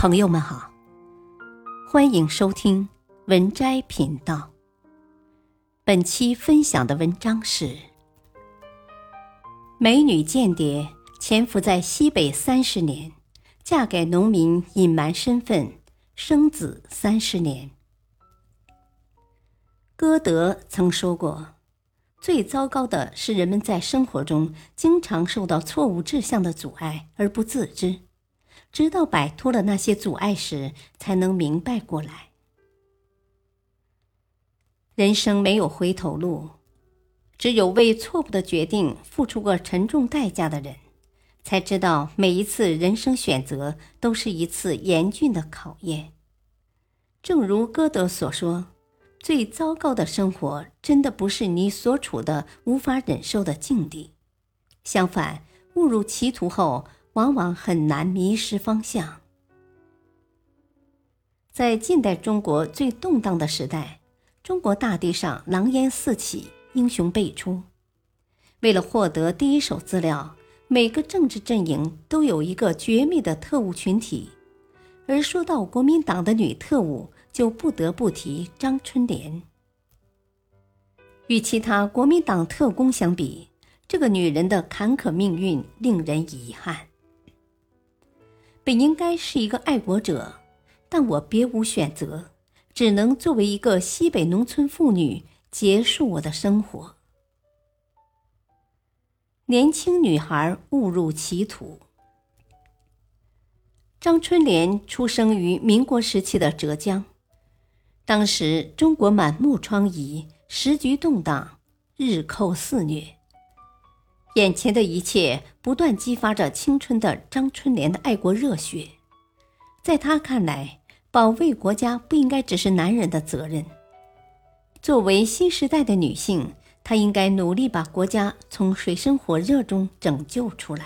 朋友们好，欢迎收听文摘频道。本期分享的文章是：美女间谍潜伏在西北三十年，嫁给农民隐瞒身份，生子三十年。歌德曾说过：“最糟糕的是人们在生活中经常受到错误志向的阻碍而不自知。”直到摆脱了那些阻碍时，才能明白过来。人生没有回头路，只有为错误的决定付出过沉重代价的人，才知道每一次人生选择都是一次严峻的考验。正如歌德所说：“最糟糕的生活，真的不是你所处的无法忍受的境地，相反，误入歧途后。”往往很难迷失方向。在近代中国最动荡的时代，中国大地上狼烟四起，英雄辈出。为了获得第一手资料，每个政治阵营都有一个绝密的特务群体。而说到国民党的女特务，就不得不提张春莲。与其他国民党特工相比，这个女人的坎坷命运令人遗憾。本应该是一个爱国者，但我别无选择，只能作为一个西北农村妇女结束我的生活。年轻女孩误入歧途。张春莲出生于民国时期的浙江，当时中国满目疮痍，时局动荡，日寇肆虐。眼前的一切不断激发着青春的张春莲的爱国热血，在她看来，保卫国家不应该只是男人的责任。作为新时代的女性，她应该努力把国家从水深火热中拯救出来。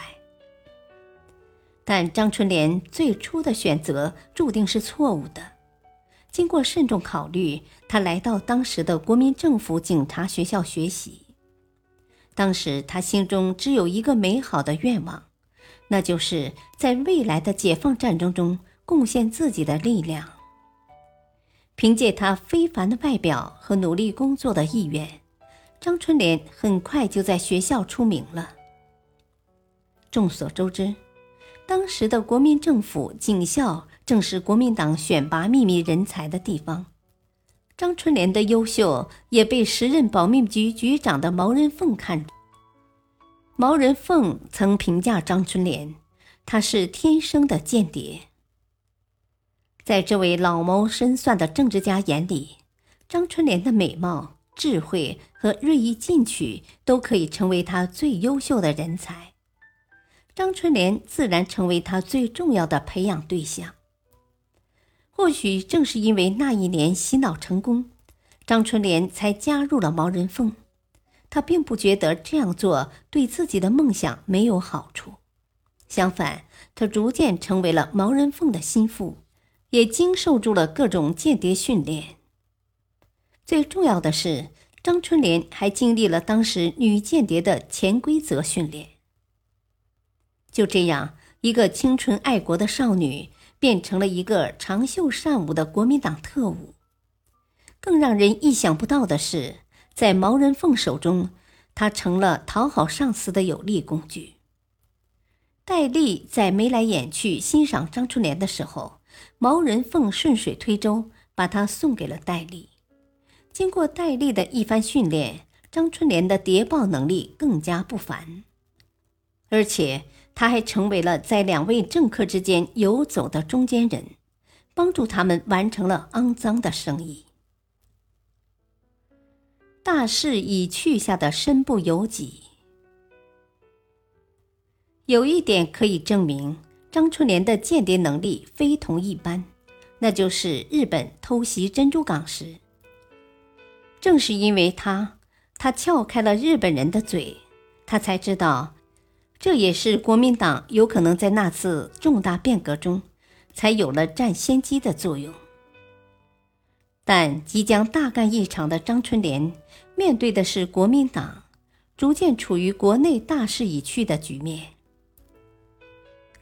但张春莲最初的选择注定是错误的。经过慎重考虑，她来到当时的国民政府警察学校学习。当时他心中只有一个美好的愿望，那就是在未来的解放战争中贡献自己的力量。凭借他非凡的外表和努力工作的意愿，张春莲很快就在学校出名了。众所周知，当时的国民政府警校正是国民党选拔秘密人才的地方。张春莲的优秀也被时任保密局局长的毛人凤看。毛人凤曾评价张春莲：“她是天生的间谍。”在这位老谋深算的政治家眼里，张春莲的美貌、智慧和锐意进取都可以成为他最优秀的人才。张春莲自然成为他最重要的培养对象。或许正是因为那一年洗脑成功，张春莲才加入了毛人凤。他并不觉得这样做对自己的梦想没有好处，相反，他逐渐成为了毛人凤的心腹，也经受住了各种间谍训练。最重要的是，张春莲还经历了当时女间谍的潜规则训练。就这样，一个清纯爱国的少女。变成了一个长袖善舞的国民党特务。更让人意想不到的是，在毛人凤手中，他成了讨好上司的有力工具。戴笠在眉来眼去欣赏张春莲的时候，毛人凤顺水推舟，把他送给了戴笠。经过戴笠的一番训练，张春莲的谍报能力更加不凡，而且。他还成为了在两位政客之间游走的中间人，帮助他们完成了肮脏的生意。大势已去下的身不由己。有一点可以证明张春莲的间谍能力非同一般，那就是日本偷袭珍珠港时，正是因为他，他撬开了日本人的嘴，他才知道。这也是国民党有可能在那次重大变革中，才有了占先机的作用。但即将大干一场的张春莲，面对的是国民党，逐渐处于国内大势已去的局面。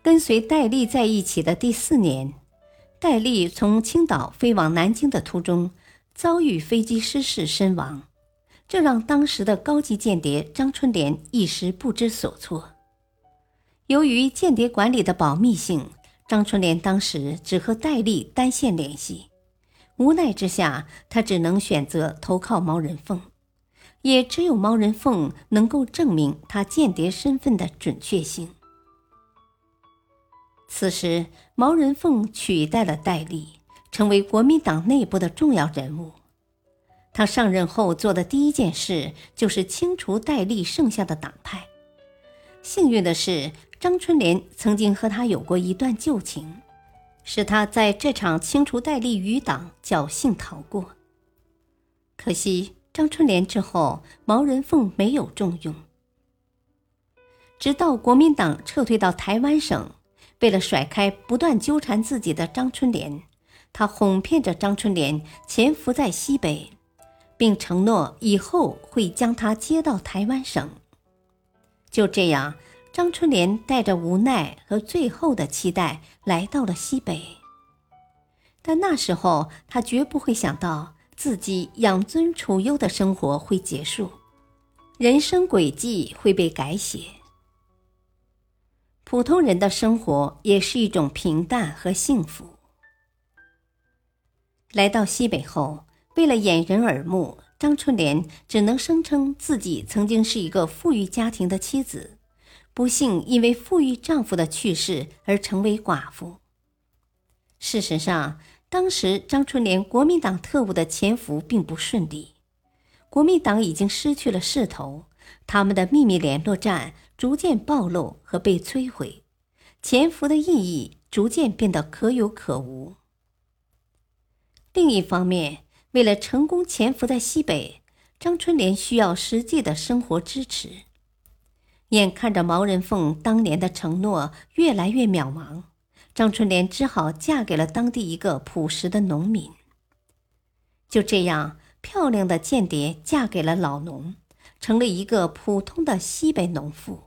跟随戴笠在一起的第四年，戴笠从青岛飞往南京的途中，遭遇飞机失事身亡，这让当时的高级间谍张春莲一时不知所措。由于间谍管理的保密性，张春莲当时只和戴笠单线联系。无奈之下，他只能选择投靠毛人凤，也只有毛人凤能够证明他间谍身份的准确性。此时，毛人凤取代了戴笠，成为国民党内部的重要人物。他上任后做的第一件事就是清除戴笠剩下的党派。幸运的是，张春莲曾经和他有过一段旧情，使他在这场清除戴笠余党侥幸逃过。可惜，张春莲之后，毛人凤没有重用，直到国民党撤退到台湾省。为了甩开不断纠缠自己的张春莲，他哄骗着张春莲潜伏在西北，并承诺以后会将她接到台湾省。就这样，张春莲带着无奈和最后的期待来到了西北。但那时候，他绝不会想到自己养尊处优的生活会结束，人生轨迹会被改写。普通人的生活也是一种平淡和幸福。来到西北后，为了掩人耳目，张春莲只能声称自己曾经是一个富裕家庭的妻子，不幸因为富裕丈夫的去世而成为寡妇。事实上，当时张春莲国民党特务的潜伏并不顺利，国民党已经失去了势头。他们的秘密联络站逐渐暴露和被摧毁，潜伏的意义逐渐变得可有可无。另一方面，为了成功潜伏在西北，张春莲需要实际的生活支持。眼看着毛人凤当年的承诺越来越渺茫，张春莲只好嫁给了当地一个朴实的农民。就这样，漂亮的间谍嫁给了老农。成了一个普通的西北农妇。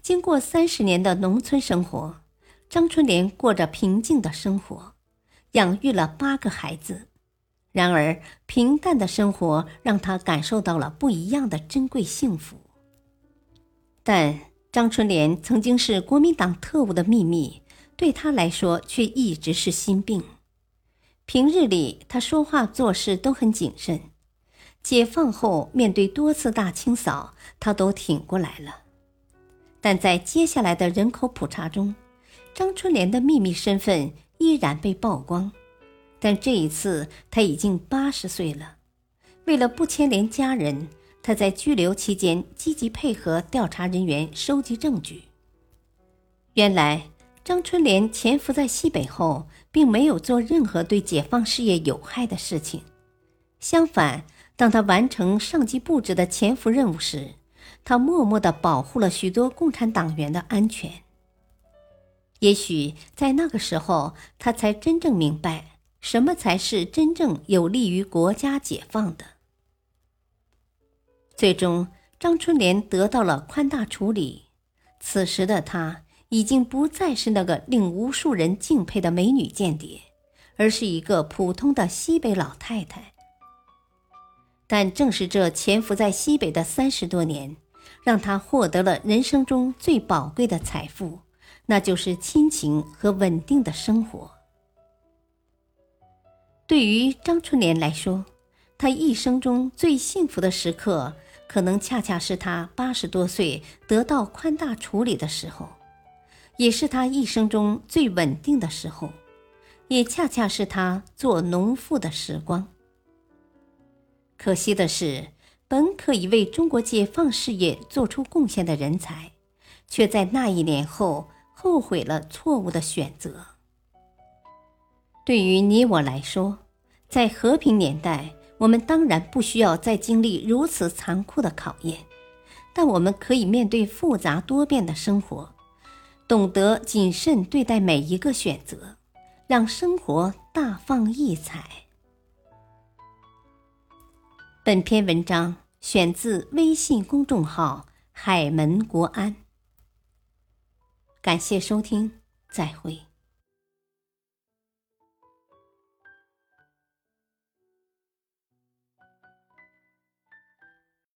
经过三十年的农村生活，张春莲过着平静的生活，养育了八个孩子。然而，平淡的生活让她感受到了不一样的珍贵幸福。但张春莲曾经是国民党特务的秘密，对她来说却一直是心病。平日里，她说话做事都很谨慎。解放后，面对多次大清扫，他都挺过来了。但在接下来的人口普查中，张春莲的秘密身份依然被曝光。但这一次，他已经八十岁了。为了不牵连家人，他在拘留期间积极配合调查人员收集证据。原来，张春莲潜伏在西北后，并没有做任何对解放事业有害的事情，相反。当他完成上级布置的潜伏任务时，他默默地保护了许多共产党员的安全。也许在那个时候，他才真正明白什么才是真正有利于国家解放的。最终，张春莲得到了宽大处理。此时的她已经不再是那个令无数人敬佩的美女间谍，而是一个普通的西北老太太。但正是这潜伏在西北的三十多年，让她获得了人生中最宝贵的财富，那就是亲情和稳定的生活。对于张春莲来说，她一生中最幸福的时刻，可能恰恰是他八十多岁得到宽大处理的时候，也是他一生中最稳定的时候，也恰恰是他做农妇的时光。可惜的是，本可以为中国解放事业做出贡献的人才，却在那一年后后悔了错误的选择。对于你我来说，在和平年代，我们当然不需要再经历如此残酷的考验，但我们可以面对复杂多变的生活，懂得谨慎对待每一个选择，让生活大放异彩。本篇文章选自微信公众号“海门国安”。感谢收听，再会。